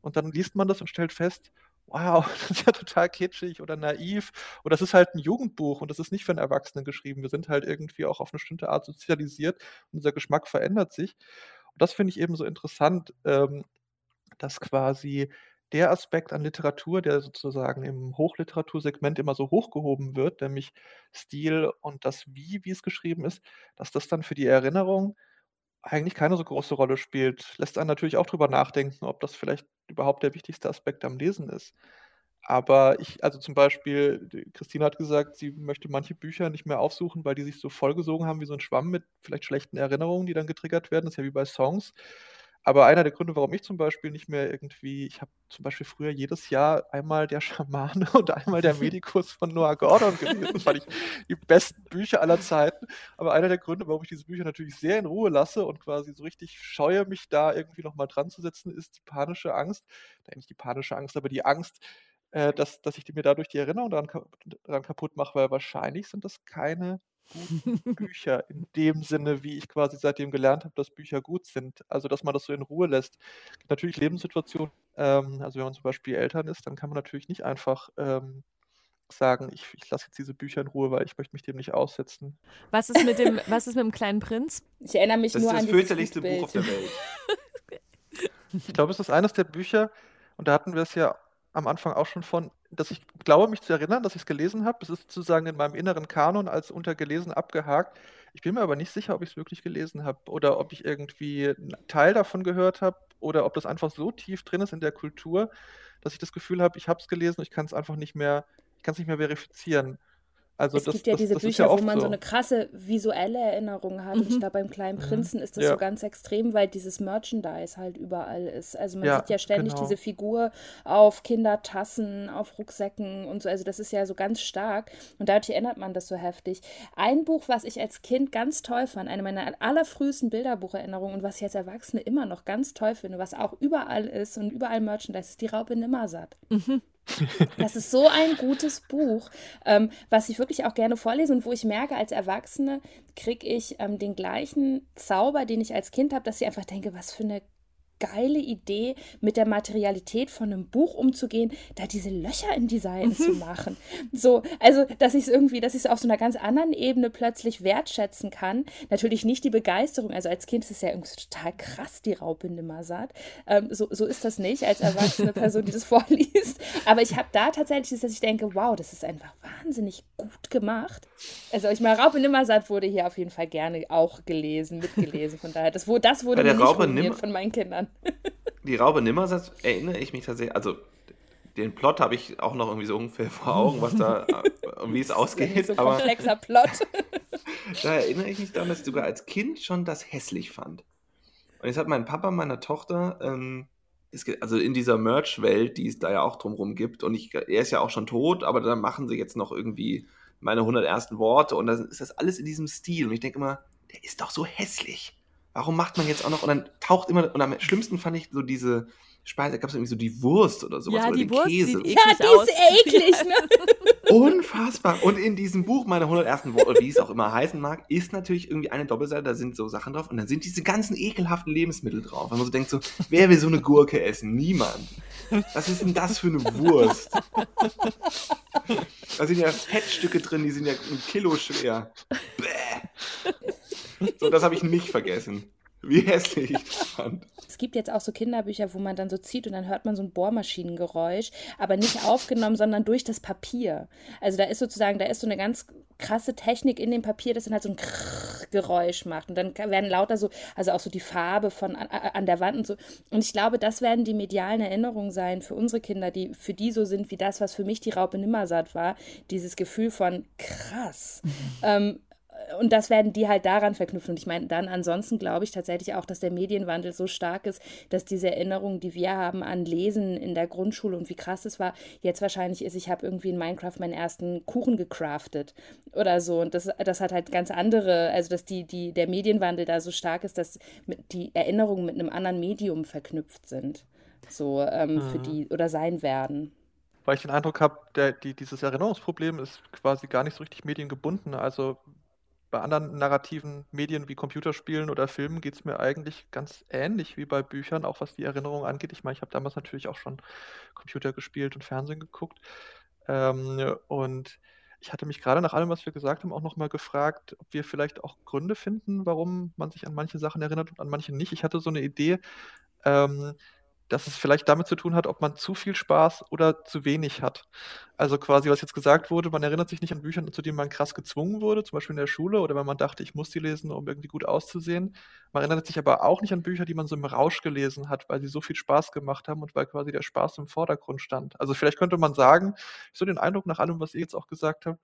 Und dann liest man das und stellt fest, wow, das ist ja total kitschig oder naiv. Und das ist halt ein Jugendbuch und das ist nicht für einen Erwachsenen geschrieben. Wir sind halt irgendwie auch auf eine bestimmte Art sozialisiert und unser Geschmack verändert sich. Und das finde ich eben so interessant, ähm, dass quasi der Aspekt an Literatur, der sozusagen im Hochliteratursegment immer so hochgehoben wird, nämlich Stil und das Wie, wie es geschrieben ist, dass das dann für die Erinnerung eigentlich keine so große Rolle spielt. Lässt einen natürlich auch drüber nachdenken, ob das vielleicht überhaupt der wichtigste Aspekt am Lesen ist. Aber ich, also zum Beispiel, Christine hat gesagt, sie möchte manche Bücher nicht mehr aufsuchen, weil die sich so vollgesogen haben wie so ein Schwamm mit vielleicht schlechten Erinnerungen, die dann getriggert werden. Das ist ja wie bei Songs. Aber einer der Gründe, warum ich zum Beispiel nicht mehr irgendwie, ich habe zum Beispiel früher jedes Jahr einmal der Schamane und einmal der Medikus von Noah Gordon gelesen. Das fand ich die besten Bücher aller Zeiten. Aber einer der Gründe, warum ich diese Bücher natürlich sehr in Ruhe lasse und quasi so richtig scheue, mich da irgendwie nochmal dran zu setzen, ist die panische Angst. Nicht die panische Angst, aber die Angst, äh, dass, dass ich mir dadurch die Erinnerung daran, daran kaputt mache, weil wahrscheinlich sind das keine guten Bücher in dem Sinne, wie ich quasi seitdem gelernt habe, dass Bücher gut sind. Also, dass man das so in Ruhe lässt. Natürlich Lebenssituationen, ähm, also wenn man zum Beispiel Eltern ist, dann kann man natürlich nicht einfach ähm, sagen, ich, ich lasse jetzt diese Bücher in Ruhe, weil ich möchte mich dem nicht aussetzen. Was ist mit dem, was ist mit dem kleinen Prinz? Ich erinnere mich Das nur an das fürchterlichste Buch auf der Welt. Ich glaube, es ist eines der Bücher, und da hatten wir es ja am Anfang auch schon von, dass ich glaube, mich zu erinnern, dass ich es gelesen habe. Es ist sozusagen in meinem inneren Kanon als untergelesen abgehakt. Ich bin mir aber nicht sicher, ob ich es wirklich gelesen habe oder ob ich irgendwie einen Teil davon gehört habe oder ob das einfach so tief drin ist in der Kultur, dass ich das Gefühl habe, ich habe es gelesen, ich kann es einfach nicht mehr, ich kann es nicht mehr verifizieren. Also es das, gibt ja das, diese das Bücher, ja wo man so. so. eine krasse visuelle Erinnerung hat. Und ich glaube, beim Kleinen Prinzen ist das Ja. so ganz extrem, weil dieses Merchandise halt überall ist. Also man Ja, sieht ja ständig genau. diese Figur auf Kindertassen, auf Rucksäcken und so. Also das ist ja so ganz stark. Und dadurch erinnert man das so heftig. Ein Buch, was ich als Kind ganz toll fand, eine meiner allerfrühesten Bilderbucherinnerungen und was ich als Erwachsene immer noch ganz toll finde, was auch überall ist und überall Merchandise, ist die Raupe Nimmersatt. Das ist so ein gutes Buch, ähm, was ich wirklich auch gerne vorlese und wo ich merke, als Erwachsene kriege ich ähm, den gleichen Zauber, den ich als Kind habe, dass ich einfach denke, was für eine geile Idee, mit der Materialität von einem Buch umzugehen, da diese Löcher in die Seiten zu machen. So, also, dass ich es irgendwie, dass ich es auf so einer ganz anderen Ebene plötzlich wertschätzen kann. Natürlich nicht die Begeisterung, also als Kind ist es ja irgendwie total krass, die Raupe Nimmersatt. Ähm, so, so ist das nicht als erwachsene Person, die das vorliest. Aber ich habe da tatsächlich, dass ich denke, wow, das ist einfach wahnsinnig gut gemacht. Also ich meine, Raupe Nimmersatt wurde hier auf jeden Fall gerne auch gelesen, mitgelesen. Von daher, das, das wurde mir nicht von meinen Kindern. Die Raupe Nimmersatt erinnere ich mich tatsächlich, also den Plot habe ich auch noch irgendwie so ungefähr vor Augen, was da, äh, wie es Das ist ein ausgeht, so aber komplexer Plot. da erinnere ich mich daran, dass ich sogar als Kind schon das hässlich fand. Und jetzt hat mein Papa meiner Tochter, ähm, es geht, also in dieser Merch-Welt, die es da ja auch drumherum gibt, und ich, er ist ja auch schon tot, aber dann machen sie jetzt noch irgendwie meine 100 ersten Worte und dann ist das alles in diesem Stil. Und ich denke immer, der ist doch so hässlich. Warum macht man jetzt auch noch, und dann taucht immer, und am schlimmsten fand ich so diese Speise, da gab es irgendwie so die Wurst oder sowas, Ja, oder die den Wurst Käse. sieht Ja, die aus. ist eklig, ne? Unfassbar. Und in diesem Buch, meine 100 ersten Worte, wie es auch immer heißen mag, ist natürlich irgendwie eine Doppelseite, da sind so Sachen drauf und dann sind diese ganzen ekelhaften Lebensmittel drauf. Und man so denkt so, wer will so eine Gurke essen? Niemand. Was ist denn das für eine Wurst? Da sind ja Fettstücke drin, die sind ja ein Kilo schwer. Bäh. So, das habe ich nicht vergessen. Wie hässlich ich das fand. Es gibt jetzt auch so Kinderbücher, wo man dann so zieht und dann hört man so ein Bohrmaschinengeräusch, aber nicht aufgenommen, sondern durch das Papier. Also da ist sozusagen, da ist so eine ganz krasse Technik in dem Papier, das dann halt so ein Krrrr Geräusch macht. Und dann werden lauter so, also auch so die Farbe von an, an der Wand und so. Und ich glaube, das werden die medialen Erinnerungen sein für unsere Kinder, die für die so sind wie das, was für mich die Raupe Nimmersatt war. Dieses Gefühl von krass. Ähm, und das werden die halt daran verknüpfen. Und ich meine, dann ansonsten glaube ich tatsächlich auch, dass der Medienwandel so stark ist, dass diese Erinnerung, die wir haben an Lesen in der Grundschule und wie krass es war, jetzt wahrscheinlich ist, ich habe irgendwie in Minecraft meinen ersten Kuchen gecraftet oder so. Und das, das hat halt ganz andere, also dass die, die, der Medienwandel da so stark ist, dass die Erinnerungen mit einem anderen Medium verknüpft sind. So ähm, mhm. für die oder sein werden weil ich den Eindruck habe, die, dieses Erinnerungsproblem ist quasi gar nicht so richtig mediengebunden. Also bei anderen narrativen Medien wie Computerspielen oder Filmen geht es mir eigentlich ganz ähnlich wie bei Büchern, auch was die Erinnerung angeht. Ich meine, ich habe damals natürlich auch schon Computer gespielt und Fernsehen geguckt. Ähm, und ich hatte mich gerade nach allem, was wir gesagt haben, auch nochmal gefragt, ob wir vielleicht auch Gründe finden, warum man sich an manche Sachen erinnert und an manche nicht. Ich hatte so eine Idee, ähm, dass es vielleicht damit zu tun hat, ob man zu viel Spaß oder zu wenig hat. Also quasi, was jetzt gesagt wurde, man erinnert sich nicht an Bücher, zu denen man krass gezwungen wurde, zum Beispiel in der Schule oder wenn man dachte, ich muss die lesen, um irgendwie gut auszusehen. Man erinnert sich aber auch nicht an Bücher, die man so im Rausch gelesen hat, weil sie so viel Spaß gemacht haben und weil quasi der Spaß im Vordergrund stand. Also vielleicht könnte man sagen, so den Eindruck nach allem, was ihr jetzt auch gesagt habt,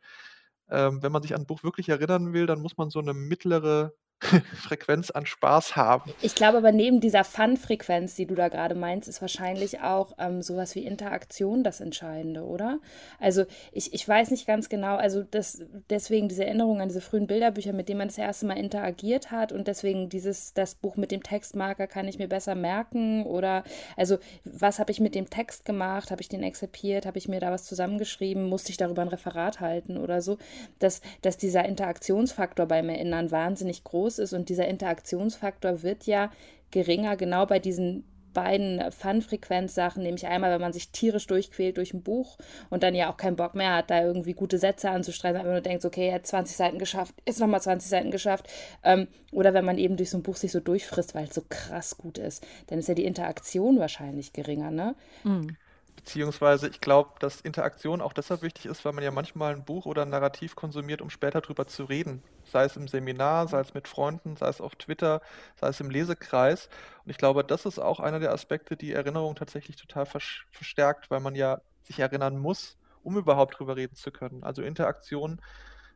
ähm, wenn man sich an ein Buch wirklich erinnern will, dann muss man so eine mittlere Frequenz an Spaß haben. Ich glaube aber neben dieser Fun-Frequenz, die du da gerade meinst, ist wahrscheinlich auch ähm, sowas wie Interaktion das Entscheidende, oder? Also ich, ich weiß nicht ganz genau, also das, deswegen diese Erinnerung an diese frühen Bilderbücher, mit denen man das erste Mal interagiert hat und deswegen dieses, das Buch mit dem Textmarker kann ich mir besser merken oder also was habe ich mit dem Text gemacht, habe ich den exzipiert, habe ich mir da was zusammengeschrieben, musste ich darüber ein Referat halten oder so, dass, dass dieser Interaktionsfaktor beim Erinnern wahnsinnig groß groß ist und dieser Interaktionsfaktor wird ja geringer, genau bei diesen beiden Fun-Frequenz-Sachen, nämlich einmal, wenn man sich tierisch durchquält durch ein Buch und dann ja auch keinen Bock mehr hat, da irgendwie gute Sätze anzustreichen, aber nur denkt, okay, er hat 20 Seiten geschafft, ist nochmal 20 Seiten geschafft. Ähm, oder wenn man eben durch so ein Buch sich so durchfrisst, weil es so krass gut ist, dann ist ja die Interaktion wahrscheinlich geringer, ne? Mhm. Beziehungsweise ich glaube, dass Interaktion auch deshalb wichtig ist, weil man ja manchmal ein Buch oder ein Narrativ konsumiert, um später drüber zu reden. Sei es im Seminar, sei es mit Freunden, sei es auf Twitter, sei es im Lesekreis. Und ich glaube, das ist auch einer der Aspekte, die Erinnerung tatsächlich total verstärkt, weil man ja sich erinnern muss, um überhaupt drüber reden zu können. Also Interaktion,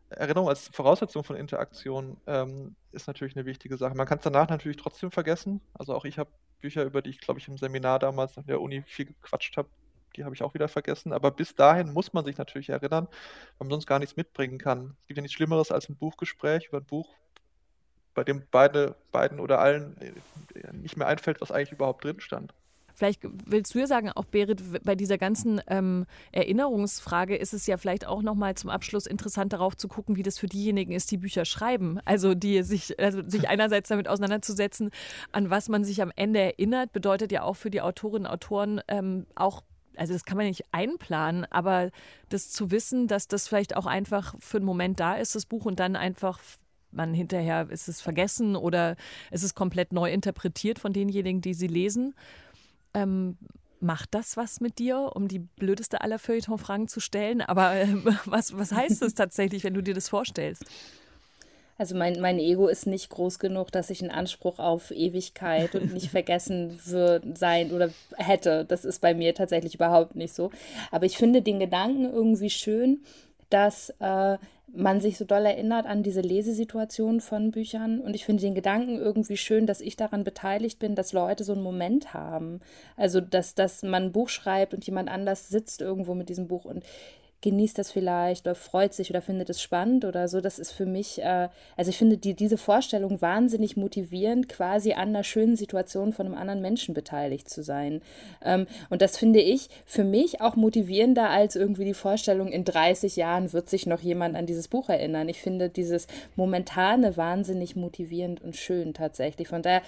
Erinnerung als Voraussetzung von Interaktion ähm, ist natürlich eine wichtige Sache. Man kann es danach natürlich trotzdem vergessen. Also auch ich habe Bücher, über die ich, glaube ich, im Seminar damals in der Uni viel gequatscht habe, die habe ich auch wieder vergessen. Aber bis dahin muss man sich natürlich erinnern, weil man sonst gar nichts mitbringen kann. Es gibt ja nichts Schlimmeres als ein Buchgespräch über ein Buch, bei dem beide, beiden oder allen äh, nicht mehr einfällt, was eigentlich überhaupt drin stand. Vielleicht willst du ja sagen, auch Berit, bei dieser ganzen ähm, Erinnerungsfrage ist es ja vielleicht auch nochmal zum Abschluss interessant darauf zu gucken, wie das für diejenigen ist, die Bücher schreiben. Also die sich, also sich einerseits damit auseinanderzusetzen, an was man sich am Ende erinnert, bedeutet ja auch für die Autorinnen und Autoren ähm, auch also das kann man nicht einplanen, aber das zu wissen, dass das vielleicht auch einfach für einen Moment da ist, das Buch, und dann einfach man hinterher ist es vergessen oder ist es komplett neu interpretiert von denjenigen, die sie lesen. Ähm, macht das was mit dir, um die blödeste aller Feuilleton-Fragen zu stellen? Aber äh, was, was heißt es tatsächlich, wenn du dir das vorstellst? Also mein, mein Ego ist nicht groß genug, dass ich einen Anspruch auf Ewigkeit und nicht vergessen wird, sein oder hätte. Das ist bei mir tatsächlich überhaupt nicht so. Aber ich finde den Gedanken irgendwie schön, dass äh, man sich so doll erinnert an diese Lesesituation von Büchern. Und ich finde den Gedanken irgendwie schön, dass ich daran beteiligt bin, dass Leute so einen Moment haben. Also, dass, dass man ein Buch schreibt und jemand anders sitzt irgendwo mit diesem Buch und genießt das vielleicht oder freut sich oder findet es spannend oder so. Das ist für mich, äh, also ich finde die, diese Vorstellung wahnsinnig motivierend, quasi an einer schönen Situation von einem anderen Menschen beteiligt zu sein. Ähm, und das finde ich für mich auch motivierender als irgendwie die Vorstellung, in 30 Jahren wird sich noch jemand an dieses Buch erinnern. Ich finde dieses Momentane wahnsinnig motivierend und schön tatsächlich. Von daher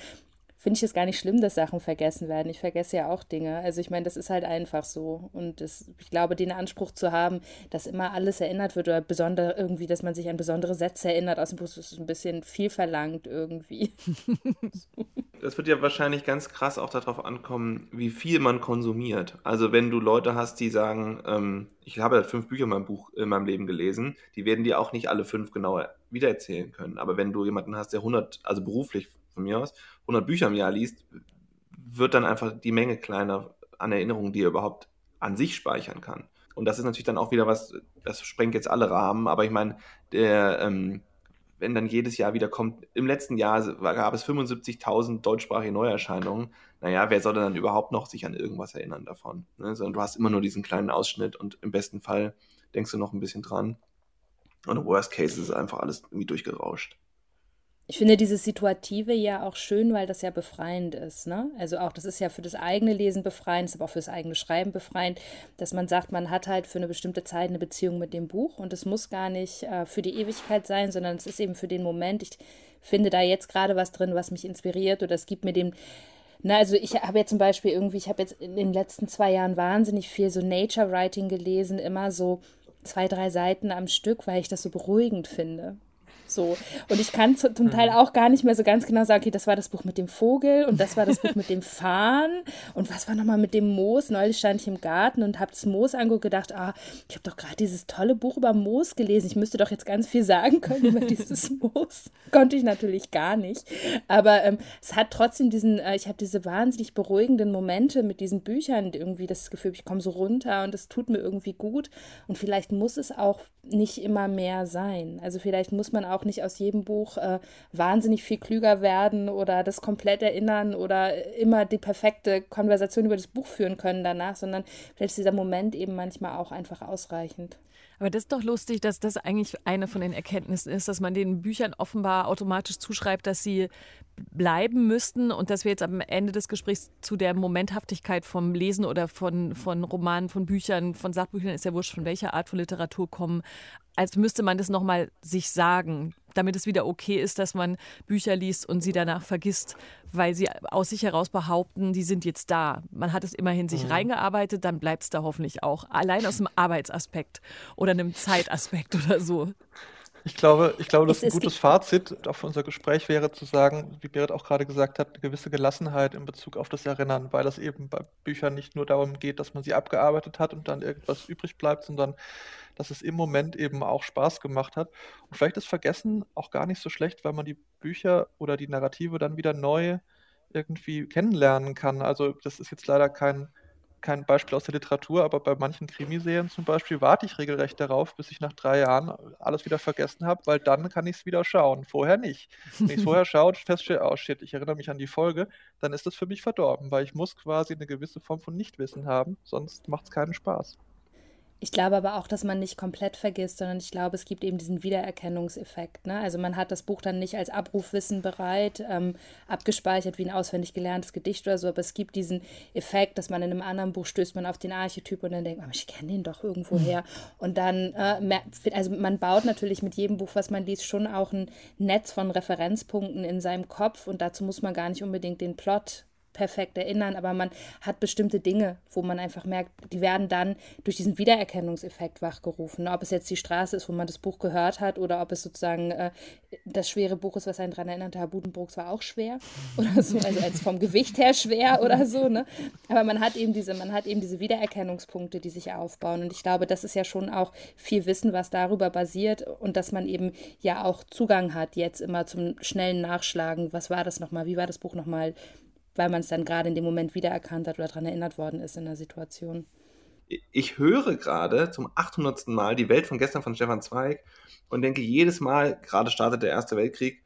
finde ich es gar nicht schlimm, dass Sachen vergessen werden. Ich vergesse ja auch Dinge. Also ich meine, das ist halt einfach so. Und das, ich glaube, den Anspruch zu haben, dass immer alles erinnert wird oder besonders irgendwie, dass man sich an besondere Sätze erinnert aus dem Buch, ist ein bisschen viel verlangt irgendwie. Das wird ja wahrscheinlich ganz krass auch darauf ankommen, wie viel man konsumiert. Also wenn du Leute hast, die sagen, ähm, ich habe halt fünf Bücher in meinem Buch in meinem Leben gelesen, die werden dir auch nicht alle fünf genau wiedererzählen können. Aber wenn du jemanden hast, der 100, also beruflich von mir aus, 100 Bücher im Jahr liest, wird dann einfach die Menge kleiner an Erinnerungen, die er überhaupt an sich speichern kann. Und das ist natürlich dann auch wieder was, das sprengt jetzt alle Rahmen, aber ich meine, der, ähm, wenn dann jedes Jahr wieder kommt, im letzten Jahr gab es 75.000 deutschsprachige Neuerscheinungen, naja, wer soll dann überhaupt noch sich an irgendwas erinnern davon? Ne? Sondern du hast immer nur diesen kleinen Ausschnitt und im besten Fall denkst du noch ein bisschen dran. Und im Worst Case ist einfach alles irgendwie durchgerauscht. Ich finde dieses Situative ja auch schön, weil das ja befreiend ist. Ne? Also auch, das ist ja für das eigene Lesen befreiend, ist aber auch für das eigene Schreiben befreiend, dass man sagt, man hat halt für eine bestimmte Zeit eine Beziehung mit dem Buch und es muss gar nicht äh, für die Ewigkeit sein, sondern es ist eben für den Moment. Ich finde da jetzt gerade was drin, was mich inspiriert oder es gibt mir den na, also ich habe jetzt zum Beispiel irgendwie, ich habe jetzt in den letzten zwei Jahren wahnsinnig viel so Nature Writing gelesen, immer so zwei, drei Seiten am Stück, weil ich das so beruhigend finde. So. Und ich kann zum mhm. Teil auch gar nicht mehr so ganz genau sagen, okay, das war das Buch mit dem Vogel und das war das Buch mit dem Fahnen und was war nochmal mit dem Moos. Neulich stand ich im Garten und habe das Moos angeguckt und gedacht, ah, ich habe doch gerade dieses tolle Buch über Moos gelesen. Ich müsste doch jetzt ganz viel sagen können über dieses Moos. Konnte ich natürlich gar nicht. Aber ähm, es hat trotzdem diesen, äh, ich habe diese wahnsinnig beruhigenden Momente mit diesen Büchern, irgendwie das Gefühl, ich komme so runter und es tut mir irgendwie gut. Und vielleicht muss es auch nicht immer mehr sein. Also vielleicht muss man auch nicht aus jedem Buch äh, wahnsinnig viel klüger werden oder das komplett erinnern oder immer die perfekte Konversation über das Buch führen können danach, sondern vielleicht ist dieser Moment eben manchmal auch einfach ausreichend. Aber das ist doch lustig, dass das eigentlich eine von den Erkenntnissen ist, dass man den Büchern offenbar automatisch zuschreibt, dass sie bleiben müssten und dass wir jetzt am Ende des Gesprächs zu der Momenthaftigkeit vom Lesen oder von, von Romanen, von Büchern, von Sachbüchern, ist ja wurscht, von welcher Art von Literatur kommen, als müsste man das nochmal sich sagen, damit es wieder okay ist, dass man Bücher liest und sie danach vergisst, weil sie aus sich heraus behaupten, die sind jetzt da. Man hat es immerhin sich mhm. reingearbeitet, dann bleibt es da hoffentlich auch. Allein aus dem Arbeitsaspekt oder einem Zeitaspekt oder so. Ich glaube, ich glaube, dass ein gutes Fazit auch für unser Gespräch wäre zu sagen, wie Berit auch gerade gesagt hat, eine gewisse Gelassenheit in Bezug auf das Erinnern, weil es eben bei Büchern nicht nur darum geht, dass man sie abgearbeitet hat und dann irgendwas übrig bleibt, sondern dass es im Moment eben auch Spaß gemacht hat. Und vielleicht ist Vergessen auch gar nicht so schlecht, weil man die Bücher oder die Narrative dann wieder neu irgendwie kennenlernen kann. Also das ist jetzt leider kein kein Beispiel aus der Literatur, aber bei manchen Krimiserien zum Beispiel warte ich regelrecht darauf, bis ich nach drei Jahren alles wieder vergessen habe, weil dann kann ich es wieder schauen. Vorher nicht. Wenn ich es vorher schaue und feststelle, oh shit, ich erinnere mich an die Folge, dann ist das für mich verdorben, weil ich muss quasi eine gewisse Form von Nichtwissen haben, sonst macht es keinen Spaß. Ich glaube aber auch, dass man nicht komplett vergisst, sondern ich glaube, es gibt eben diesen Wiedererkennungseffekt. Ne? Also man hat das Buch dann nicht als Abrufwissen bereit, ähm, abgespeichert wie ein auswendig gelerntes Gedicht oder so, aber es gibt diesen Effekt, dass man in einem anderen Buch stößt man auf den Archetyp und dann denkt man, ich kenne den doch irgendwo mhm. her. Und dann, äh, also man baut natürlich mit jedem Buch, was man liest, schon auch ein Netz von Referenzpunkten in seinem Kopf und dazu muss man gar nicht unbedingt den Plot perfekt erinnern, aber man hat bestimmte Dinge, wo man einfach merkt, die werden dann durch diesen Wiedererkennungseffekt wachgerufen. Ob es jetzt die Straße ist, wo man das Buch gehört hat, oder ob es sozusagen äh, das schwere Buch ist, was einen daran erinnert, Herr Budenbrooks war auch schwer oder so, also als vom Gewicht her schwer oder so. Ne? Aber man hat eben diese, man hat eben diese Wiedererkennungspunkte, die sich aufbauen. Und ich glaube, das ist ja schon auch viel Wissen, was darüber basiert und dass man eben ja auch Zugang hat jetzt immer zum schnellen Nachschlagen. Was war das nochmal? Wie war das Buch nochmal? Weil man es dann gerade in dem Moment wiedererkannt hat oder daran erinnert worden ist in der Situation. Ich höre gerade zum 800. Mal die Welt von gestern von Stefan Zweig und denke jedes Mal, gerade startet der Erste Weltkrieg,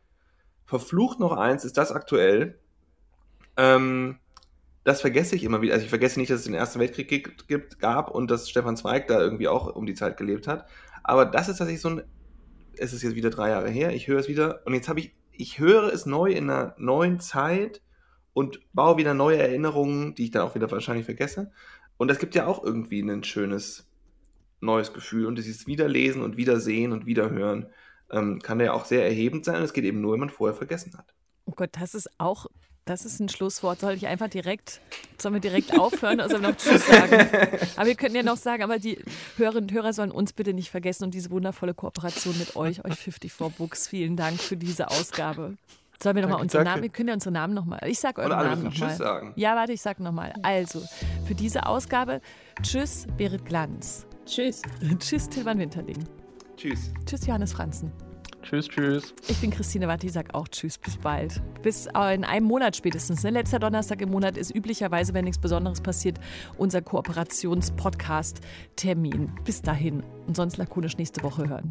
verflucht noch eins, ist das aktuell? Ähm, das vergesse ich immer wieder. Also ich vergesse nicht, dass es den Ersten Weltkrieg gibt, gab und dass Stefan Zweig da irgendwie auch um die Zeit gelebt hat. Aber das ist tatsächlich so ein, es ist jetzt wieder drei Jahre her, ich höre es wieder und jetzt habe ich, ich höre es neu in einer neuen Zeit und baue wieder neue Erinnerungen, die ich dann auch wieder wahrscheinlich vergesse. Und das gibt ja auch irgendwie ein schönes neues Gefühl. Und dieses Wiederlesen und Wiedersehen und Wiederhören ähm, kann ja auch sehr erhebend sein. Und es geht eben nur, wenn man vorher vergessen hat. Oh Gott, das ist auch, das ist ein Schlusswort. Soll ich einfach direkt, sollen wir direkt aufhören oder sollen wir noch Tschüss sagen? Aber wir könnten ja noch sagen, aber die Hörerinnen und Hörer sollen uns bitte nicht vergessen und diese wundervolle Kooperation mit euch, euch 54 Books. Vielen Dank für diese Ausgabe. Sollen wir nochmal unsere Namen, wir können ja unsere Namen nochmal, ich sag euren Namen nochmal. sagen. Ja, warte, ich sag nochmal. Also, für diese Ausgabe, tschüss, Berit Glanz. Tschüss. tschüss, Tilman Winterling. Tschüss. Tschüss, Johannes Franzen. Tschüss, tschüss. Ich bin Christine Watti, sag auch Tschüss, bis bald. Bis äh, in einem Monat spätestens. Ne? Letzter Donnerstag im Monat ist üblicherweise, wenn nichts Besonderes passiert, unser Kooperations-Podcast-Termin. Bis dahin. Und sonst lakonisch nächste Woche hören.